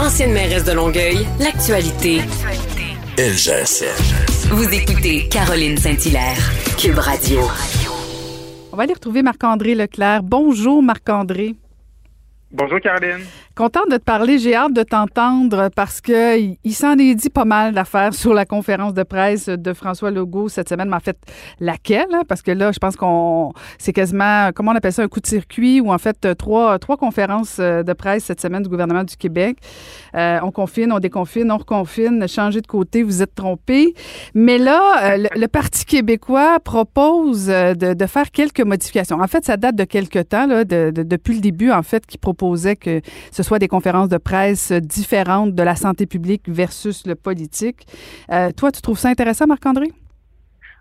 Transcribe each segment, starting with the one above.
Ancienne mairesse de Longueuil, l'actualité. LGSN. Vous écoutez Caroline Saint-Hilaire, Cube Radio. On va aller retrouver Marc-André Leclerc. Bonjour Marc-André. Bonjour Caroline. Content de te parler. J'ai hâte de t'entendre parce que il, s'en est dit pas mal d'affaires sur la conférence de presse de François Legault cette semaine. Mais en fait, laquelle? Hein? Parce que là, je pense qu'on c'est quasiment, comment on appelle ça, un coup de circuit ou en fait trois, trois conférences euh, de presse cette semaine du gouvernement du Québec. Euh, on confine, on déconfine, on reconfine, changer de côté, vous êtes trompé. Mais là, euh, le, Parti québécois propose de, faire quelques modifications. En fait, ça date de quelques temps, là, de, de, depuis le début, en fait, qui proposait que ce soit des conférences de presse différentes de la santé publique versus le politique. Euh, toi, tu trouves ça intéressant, Marc-André?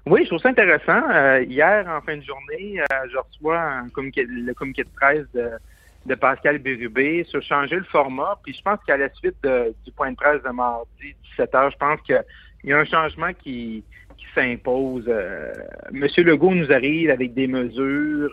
Oui, je trouve ça intéressant. Euh, hier, en fin de journée, euh, je reçois le communiqué de presse de, Pascal Bérubé sur changer le format. Puis je pense qu'à la suite du point de presse de mardi 17 h, je pense qu'il y a un changement qui, s'impose. Monsieur Legault nous arrive avec des mesures.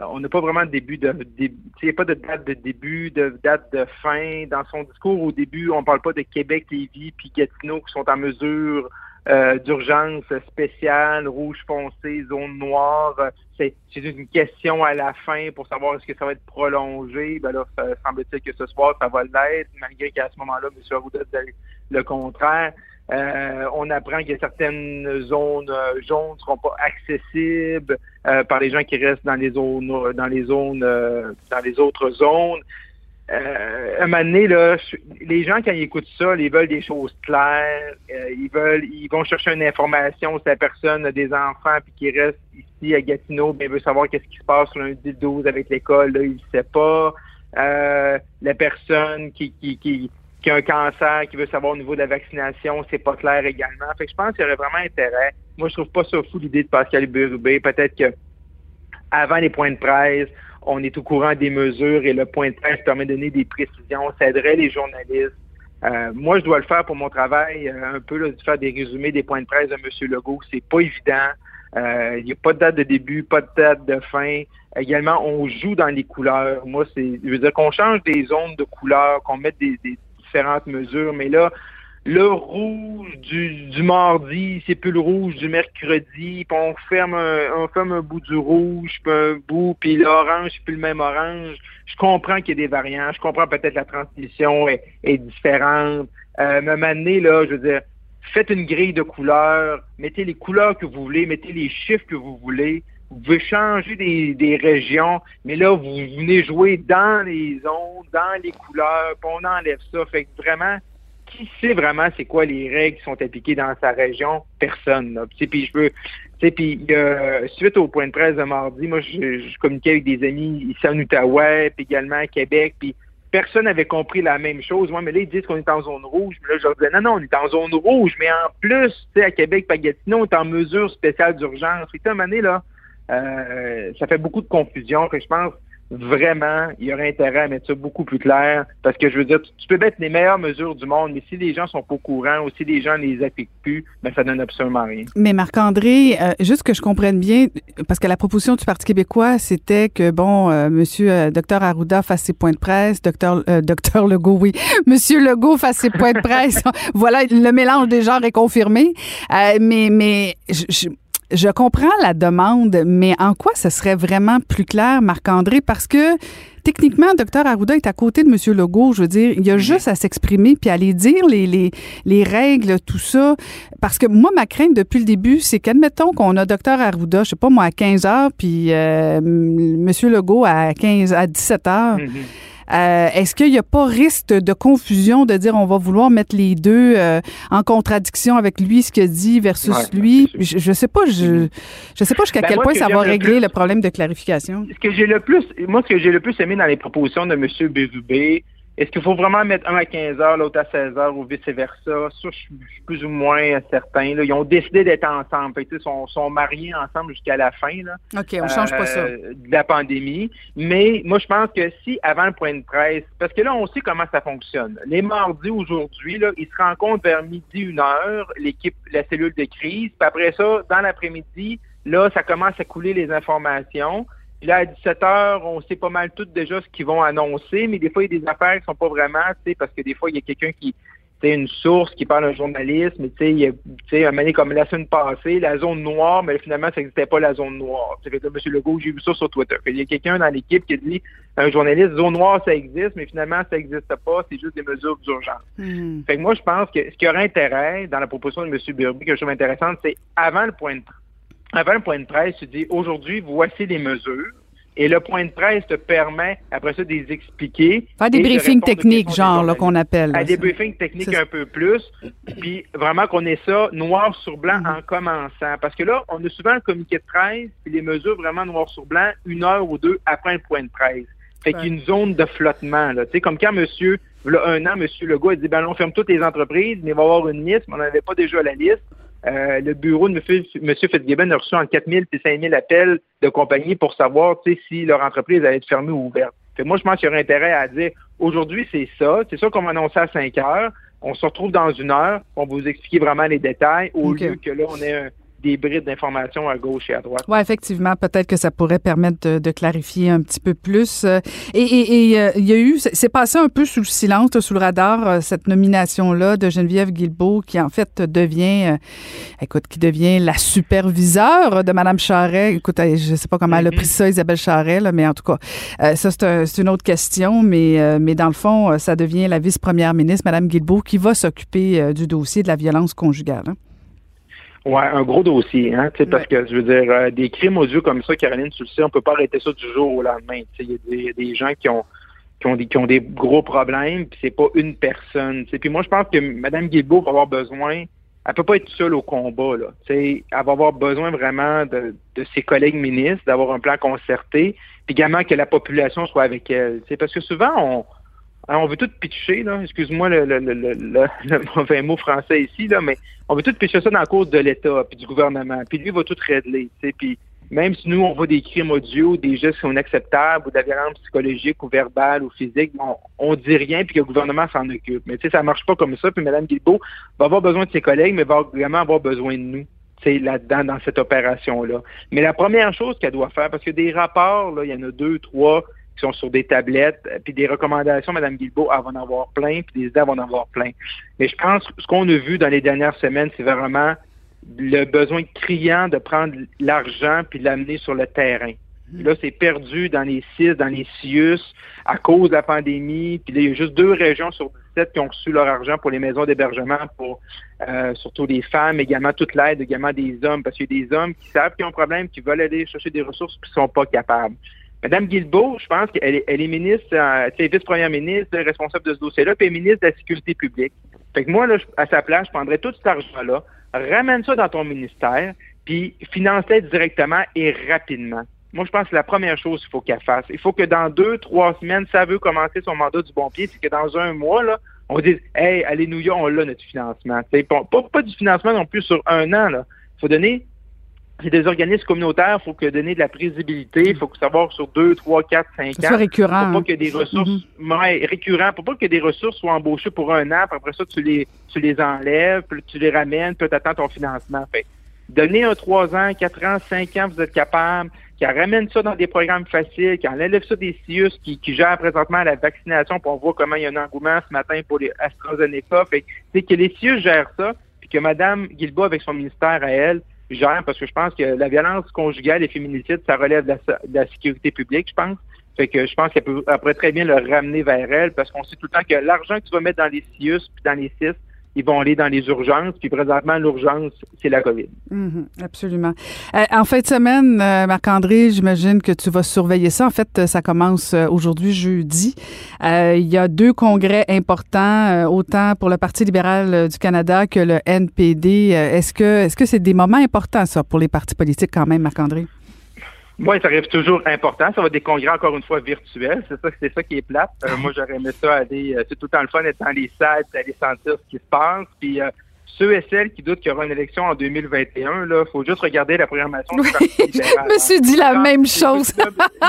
Euh, on n'a pas vraiment de début de, il n'y a pas de date de début, de date de fin. Dans son discours au début, on ne parle pas de Québec, Lévis, puis Gatineau qui sont en mesure euh, d'urgence spéciale, rouge foncé, zone noire. C'est une question à la fin pour savoir est-ce que ça va être prolongé. Ben là, semble-t-il que ce soir, ça va l'être, malgré qu'à ce moment-là, M. Arruda dit le contraire. Euh, on apprend que certaines zones euh, jaunes ne seront pas accessibles euh, par les gens qui restent dans les zones, dans les zones, dans les autres zones. Un moment donné, là, les gens, quand ils écoutent ça, ils veulent des choses claires. ils veulent, ils vont chercher une information. Si la personne a des enfants puis qui reste ici à Gatineau, bien, veut savoir qu'est-ce qui se passe lundi 12 avec l'école, là, il ne sait pas. la personne qui, qui, qui qui a un cancer, qui veut savoir au niveau de la vaccination, c'est pas clair également. Fait que je pense qu'il y aurait vraiment intérêt. Moi, je trouve pas ça fou l'idée de Pascal Bérubé. Peut-être que avant les points de presse, on est au courant des mesures et le point de presse permet de donner des précisions. Aiderait les journalistes. Euh, moi, je dois le faire pour mon travail, euh, un peu là, de faire des résumés des points de presse de M. Legault. C'est pas évident. Euh, il n'y a pas de date de début, pas de date de fin. Également, on joue dans les couleurs. Moi, c'est, je veux dire qu'on change des zones de couleurs, qu'on mette des, différentes mesures, mais là, le rouge du, mardi, c'est plus le rouge du mercredi, puis on ferme un, ferme un bout du rouge, puis un bout, puis l'orange, c'est plus le même orange. Je comprends qu'il y a des variants, je comprends peut-être la transmission est, différente. Euh, là, je veux dire, faites une grille de couleurs, mettez les couleurs que vous voulez, mettez les chiffres que vous voulez, vous pouvez changer des, régions, mais là, vous venez jouer dans les zones, dans les couleurs, puis on enlève ça. Fait que vraiment, qui sait vraiment c'est quoi les règles qui sont appliquées dans sa région? Personne. Puis je veux. Puis suite au point de presse de mardi, moi, je, communiquais avec des amis ici en Outaouais, puis également à Québec, puis personne n'avait compris la même chose. Moi, mais là, ils disent qu'on est en zone rouge. Mais là, je leur disais, non, non, on est en zone rouge, mais en plus, tu sais, à Québec, Pagatino, on est en mesure spéciale d'urgence. Puis, à un moment là, euh, ça fait beaucoup de confusion. Que je pense vraiment, il y aurait intérêt à mettre ça beaucoup plus clair. Parce que je veux dire, tu, peux mettre les meilleures mesures du monde, mais si les gens sont pas au courant ou si les gens ne les appliquent plus, ben ça donne absolument rien. Mais Marc-André, euh, juste que je comprenne bien, parce que la proposition du Parti québécois, c'était que, bon, euh, monsieur docteur Arruda fasse ses points de presse, docteur docteur Legault, oui, monsieur Legault fasse ses points de presse. voilà, le mélange des genres est confirmé. mais mais je, je comprends la demande, mais en quoi ce serait vraiment plus clair, Marc-André? Parce que techniquement, Dr Arruda est à côté de M. Legault. Je veux dire, il y a juste à s'exprimer puis aller dire les, les, les, règles, tout ça. Parce que moi, ma crainte depuis le début, c'est qu'admettons qu'on a Dr Arruda, je sais pas moi, à 15 heures, puis euh, M. Legault à 15 à 17 heures. Mm-hmm. Euh, est-ce qu'il n'y a pas risque de confusion de dire on va vouloir mettre les deux euh, en contradiction avec lui, ce qu'il dit versus lui? Je, ne sais pas, je, je sais pas jusqu'à ben, quel point ça va régler le, problème de clarification. Ce que j'ai le plus, moi, ce que j'ai le plus aimé dans les propositions de M. Bérubé, est-ce qu'il faut vraiment mettre un à 15 heures, l'autre à 16 heures ou vice-versa? Ça, je suis plus ou moins certain. Ils ont décidé d'être ensemble. Ils sont, sont mariés ensemble jusqu'à la fin là, OK, on change pas ça. Euh, de la pandémie. Mais moi, je pense que si, avant le point de presse, parce que là, on sait comment ça fonctionne. Les mardis, aujourd'hui, là, ils se rencontrent vers midi, une heure, l'équipe, la cellule de crise. Puis après ça, dans l'après-midi, là, ça commence à couler les informations. Puis là, à 17 heures, on sait pas mal tout déjà ce qu'ils vont annoncer, mais des fois, il y a des affaires qui sont pas vraiment, tu sais, parce que des fois, il y a quelqu'un qui, c'est une source qui parle d'un journaliste, mais tu sais, il y a, un moment comme la semaine passée, la zone noire, mais finalement, ça n'existait pas la zone noire. Fait M. Legault, j'ai vu ça sur Twitter. Il y a quelqu'un dans l'équipe qui a dit, un journaliste, zone noire, ça existe, mais finalement, ça n'existe pas, c'est juste des mesures d'urgence. Hmm. Fait que moi, je pense que ce qui aurait intérêt dans la proposition de M. Burby, que je trouve intéressante, c'est avant le point de avant le point de presse, tu dis aujourd'hui, voici les mesures. Et le point de presse te permet, après ça, de les expliquer. Faire des briefings techniques, genre, là, qu'on appelle. À des briefings techniques un peu plus. Puis vraiment qu'on ait ça noir sur blanc mm-hmm. en commençant. Parce que là, on a souvent le communiqué de presse, puis les mesures vraiment noir sur blanc, une heure ou deux après un point de presse. Fait qu'il y a une zone de flottement, là. Tu sais, comme quand monsieur, là, un an, monsieur Legault a dit, ben, on ferme toutes les entreprises, mais il va y avoir une liste, mais on n'avait pas déjà la liste. Euh, le bureau de M. Fitzgibbon a reçu en 4 000 et 5 000 appels de compagnies pour savoir si leur entreprise allait être fermée ou ouverte. moi, je pense qu'il y aurait intérêt à dire aujourd'hui, c'est ça. C'est ça qu'on va annoncer à 5 heures. On se retrouve dans une heure. On va vous expliquer vraiment les détails au lieu que là, on ait un, des brides d'informations à gauche et à droite. Oui, effectivement, peut-être que ça pourrait permettre de, clarifier un petit peu plus. Euh, et, euh, il y a eu, c'est passé un peu sous le silence, sous le radar, euh, cette nomination-là de Geneviève Guilbeault, qui en fait devient, écoute, qui devient la superviseure de Mme Charret. Écoute, je ne sais pas comment elle a pris ça, Isabelle Charret, mais en tout cas, ça, c'est une autre question, mais, mais dans le fond, ça devient la vice-première ministre, Mme Guilbeault, qui va s'occuper du dossier de la violence conjugale. Hein. Ouais, un gros dossier, hein, parce que je veux dire, euh, des crimes odieux comme ça, Caroline, tu le sais, on peut pas arrêter ça du jour au lendemain. Il y, a des gens qui ont qui ont des qui ont des gros problèmes, puis c'est pas une personne. Puis moi, je pense que Mme Guilbeault va avoir besoin, elle peut pas être seule au combat, là. elle va avoir besoin vraiment de, de ses collègues ministres, d'avoir un plan concerté, puis également que la population soit avec elle. Parce que souvent, on on veut tout pitcher, là, excuse-moi le, mauvais mot français ici, là, mais on veut tout pitcher ça dans la cause de l'État, puis du gouvernement, puis lui va tout régler, puis même si nous, on voit des crimes audio, des gestes qui sont inacceptables, ou de la psychologique, ou verbale, ou physique, on, on dit rien, puis que le gouvernement s'en occupe. Mais tu sais, ça marche pas comme ça, puis Mme Guilbeault va avoir besoin de ses collègues, mais va vraiment avoir besoin de nous là-dedans, dans cette opération-là. Mais la première chose qu'elle doit faire, parce que des rapports, là, il y en a deux, trois, sont sur des tablettes, euh, puis des recommandations, Mme Guilbeault, elle va en avoir plein, puis des idées, elle va en avoir plein. Mais je pense que ce qu'on a vu dans les dernières semaines, c'est vraiment le besoin criant de prendre l'argent puis l'amener sur le terrain. Mmh. Là, c'est perdu dans les CIS, dans les CIUS, à cause de la pandémie. Puis là, il y a juste deux régions sur 17 qui ont reçu leur argent pour les maisons d'hébergement, pour euh, surtout les femmes, également toute l'aide, également des hommes, parce qu'il y a des hommes qui savent qu'ils ont un problème, qui veulent aller chercher des ressources, puis qui sont pas capables. Madame Guilbeault, je pense qu'elle est, ministre, euh, vice-première ministre, responsable de ce dossier-là, puis ministre de la Sécurité publique. Fait que moi, là, à sa place, je prendrais tout cet argent-là, ramène ça dans ton ministère, puis finance-le directement et rapidement. Moi, je pense que la première chose qu'il faut qu'elle fasse, il faut que dans deux, trois semaines, ça veut commencer son mandat du bon pied, c'est que dans un mois, là, on dise Hey, allez, York, on l'a notre financement. Pas, pas du financement non plus sur un an. Il faut donner c'est des organismes communautaires, il faut que donner de la prévisibilité, il faut que savoir sur deux, trois, quatre, cinq ans. Soit récurrent. Pour pas que des ressources, mm-hmm. récurrent, pour pas que des ressources soient embauchées pour un an, puis après ça, tu les, tu les enlèves, puis tu les ramènes, puis tu attends ton financement. Fait, donner un trois ans, quatre ans, cinq ans, vous êtes capable, qui ramène ça dans des programmes faciles, qui enlève ça des CIUS qui, qui gèrent présentement la vaccination, pour voir comment il y a un engouement ce matin pour les AstraZeneca. Fait c'est que les CIUS gèrent ça, puis que Mme Guilbault, avec son ministère à elle, parce que je pense que la violence conjugale et féminicide, ça relève de la, sécurité publique, je pense. Fait que je pense qu'elle pourrait très bien le ramener vers elle parce qu'on sait tout le temps que l'argent que tu vas mettre dans les CIUS puis dans les CIS, ils vont aller dans les urgences. Puis présentement, l'urgence, c'est la COVID. Mhm, absolument. Euh, en fin de semaine, euh, Marc-André, j'imagine que tu vas surveiller ça. En fait, ça commence euh, aujourd'hui, jeudi. il y a deux congrès importants, autant pour le Parti libéral du Canada que le NPD. est-ce que est-ce que c'est des moments importants, ça, pour les partis politiques quand même, Marc-André? Oui, ça arrive toujours important. Ça va être des congrès encore une fois virtuels. C'est ça, c'est ça qui est plate. Euh, moi, j'aurais aimé ça aller. Euh, c'est tout le temps le fun d'être dans les salles, d'aller sentir ce qui se passe. Puis euh, ceux et celles qui doutent qu'il y aura une élection en 2021, là, faut juste regarder la programmation du Parti libéral. Je me suis dit la même chose.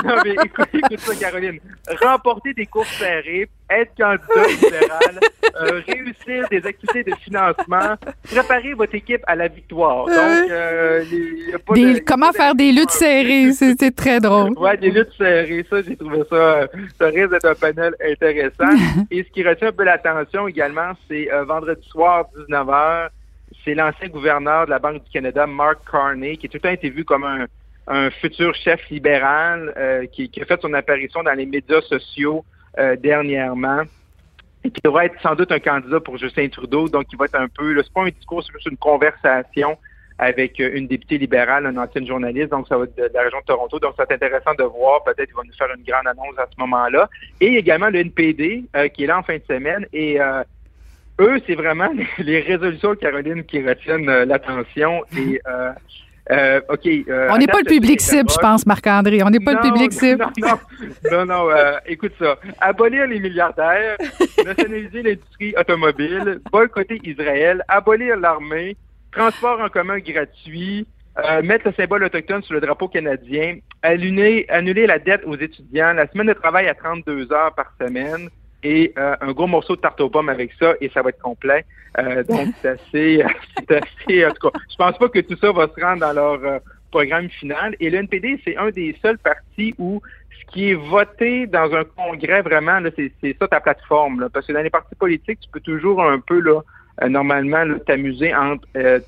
non, mais écoute, écoute ça, Caroline. Remporter des courses serrées, être candidat libéral, euh, réussir des activités de financement, préparer votre équipe à la victoire. Donc, euh, y a pas Des- de- comment de- faire des luttes serrées, c'est c'est très drôle. Ouais, des luttes serrées, ça, j'ai trouvé ça, euh, ça risque d'être un panel intéressant. Et ce qui retient un peu l'attention également, c'est euh, vendredi soir, 19h, c'est l'ancien gouverneur de la Banque du Canada, Mark Carney, qui a tout le temps été vu comme un, un futur chef libéral, euh, qui, qui a fait son apparition dans les médias sociaux euh, dernièrement. Qui devrait être sans doute un candidat pour Justin Trudeau, donc il va être un peu, c'est pas un discours, c'est plus une conversation avec euh, une députée libérale, une ancienne journaliste, donc ça va être de, la région de Toronto. Donc, être intéressant de voir. Peut-être qu'il va nous faire une grande annonce à ce moment-là. Et également le NPD euh, qui est là en fin de semaine. Et euh, eux, c'est vraiment les résolutions, Caroline, qui retiennent l'attention. Et euh, euh, OK. euh, On n'est pas le public cible, je pense, Marc-André. On n'est pas le public cible. Non, non, non, non, euh, écoute ça. Abolir les milliardaires, nationaliser l'industrie automobile, boycotter Israël, abolir l'armée, transport en commun gratuit, euh, mettre le symbole autochtone sur le drapeau canadien, annuler, annuler la dette aux étudiants, la semaine de travail à 32 heures par semaine et euh, un gros morceau de tarte aux pommes avec ça et ça va être complet. Euh, donc, c'est assez, c'est assez, en tout cas, je pense pas que tout ça va se rendre dans leur euh, programme final. Et le NPD, c'est un des seuls partis où ce qui est voté dans un congrès, vraiment, là, c'est, c'est ça ta plateforme. Là, parce que dans les partis politiques, tu peux toujours un peu, là, euh, normalement, là, t'amuser entre euh,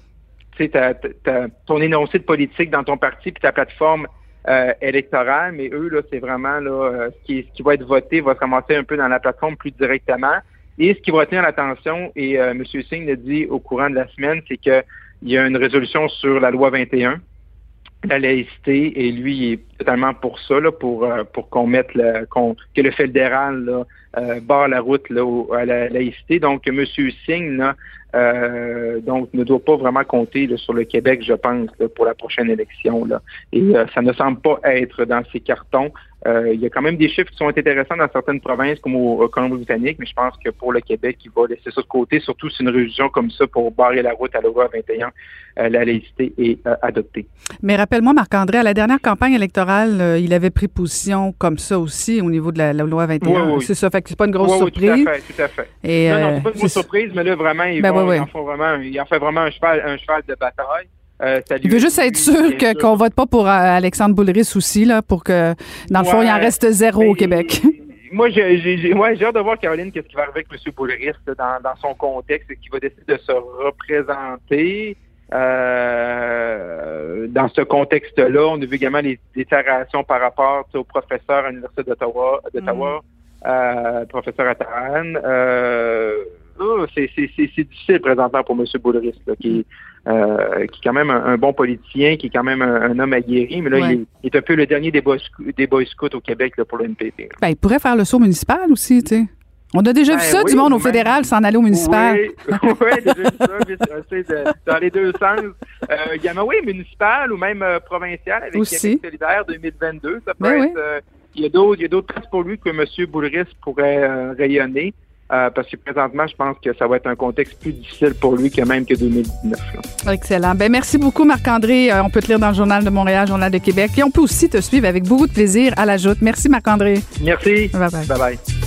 ta- ta- ton énoncé de politique dans ton parti puis ta plateforme euh, électorale, mais eux, là, c'est vraiment là, euh, ce, qui, ce qui va être voté va se ramasser un peu dans la plateforme plus directement. Et ce qui va retenir l'attention, et euh, M. Singh l'a dit au courant de la semaine, c'est qu'il y a une résolution sur la loi 21, la laïcité, et lui, il est totalement pour ça, là, pour, euh, pour qu'on mette le, qu'on, que le fédéral là, euh, barre la route là, au- à la laïcité. Donc, M. Singh là, euh, donc, ne doit pas vraiment compter là, sur le Québec, je pense, là, pour la prochaine élection. Là. Et euh, ça ne semble pas être dans ces cartons. Euh, il y a quand même des chiffres qui sont intéressants dans certaines provinces, comme au, au Colombie-Britannique, mais je pense que pour le Québec, il va laisser ça de côté, surtout si une résolution comme ça pour barrer la route à la loi 21, euh, la laïcité est euh, adoptée. Mais rappelle-moi, Marc-André, à la dernière campagne électorale, euh, il avait pris position comme ça aussi au niveau de la, la loi 21. Oui, oui. C'est ça, fait que c'est pas une grosse Oui, surprise. tout à fait, tout à fait. Et, non, non, c'est pas une grosse surprise, mais là, vraiment, ils, Ben, vont, ils en font vraiment, ils en font vraiment un cheval, un cheval de bataille. Euh, Il veut juste être sûr que, qu'on vote pas pour euh, Alexandre Boulris aussi, là, pour que, dans le fond, il en reste zéro au Québec. Moi, j'ai, ouais, j'ai hâte de voir, Caroline, qu'est-ce qui va arriver avec M. Boulris là, dans, dans son contexte, qui va décider de se représenter. Euh, dans ce contexte-là, on a vu également les déclarations par rapport au professeur à l'Université d'Ottawa, d'Ottawa euh, professeur Ataran. C'est, difficile présentement pour M. Boulris, qui, euh, qui est quand même un, un bon politicien, qui est quand même un, un homme aguerri, mais là, Ouais. il, est, il est un peu le dernier des boys scouts au Québec là, pour le NPD. Ben, il pourrait faire le saut municipal aussi, tu sais. On a déjà Ben vu ça, oui, du monde au fédéral s'en aller au municipal. Oui, oui, déjà vu ça, mais de- dans les deux sens. Euh, également, oui, municipal ou même euh, provincial avec. Québec solidaire 2022. Ça peut Ben être. oui. euh, il y a d'autres, il y a d'autres places pour lui que M. Boulris pourrait euh, rayonner. Euh, parce que présentement, je pense que ça va être un contexte plus difficile pour lui que même que 2019. là. Excellent. Ben, merci beaucoup, Marc-André. Euh, on peut te lire dans le Journal de Montréal, Journal de Québec. Et on peut aussi te suivre avec beaucoup de plaisir à la joute. Merci, Marc-André. Merci. Bye bye. Bye bye.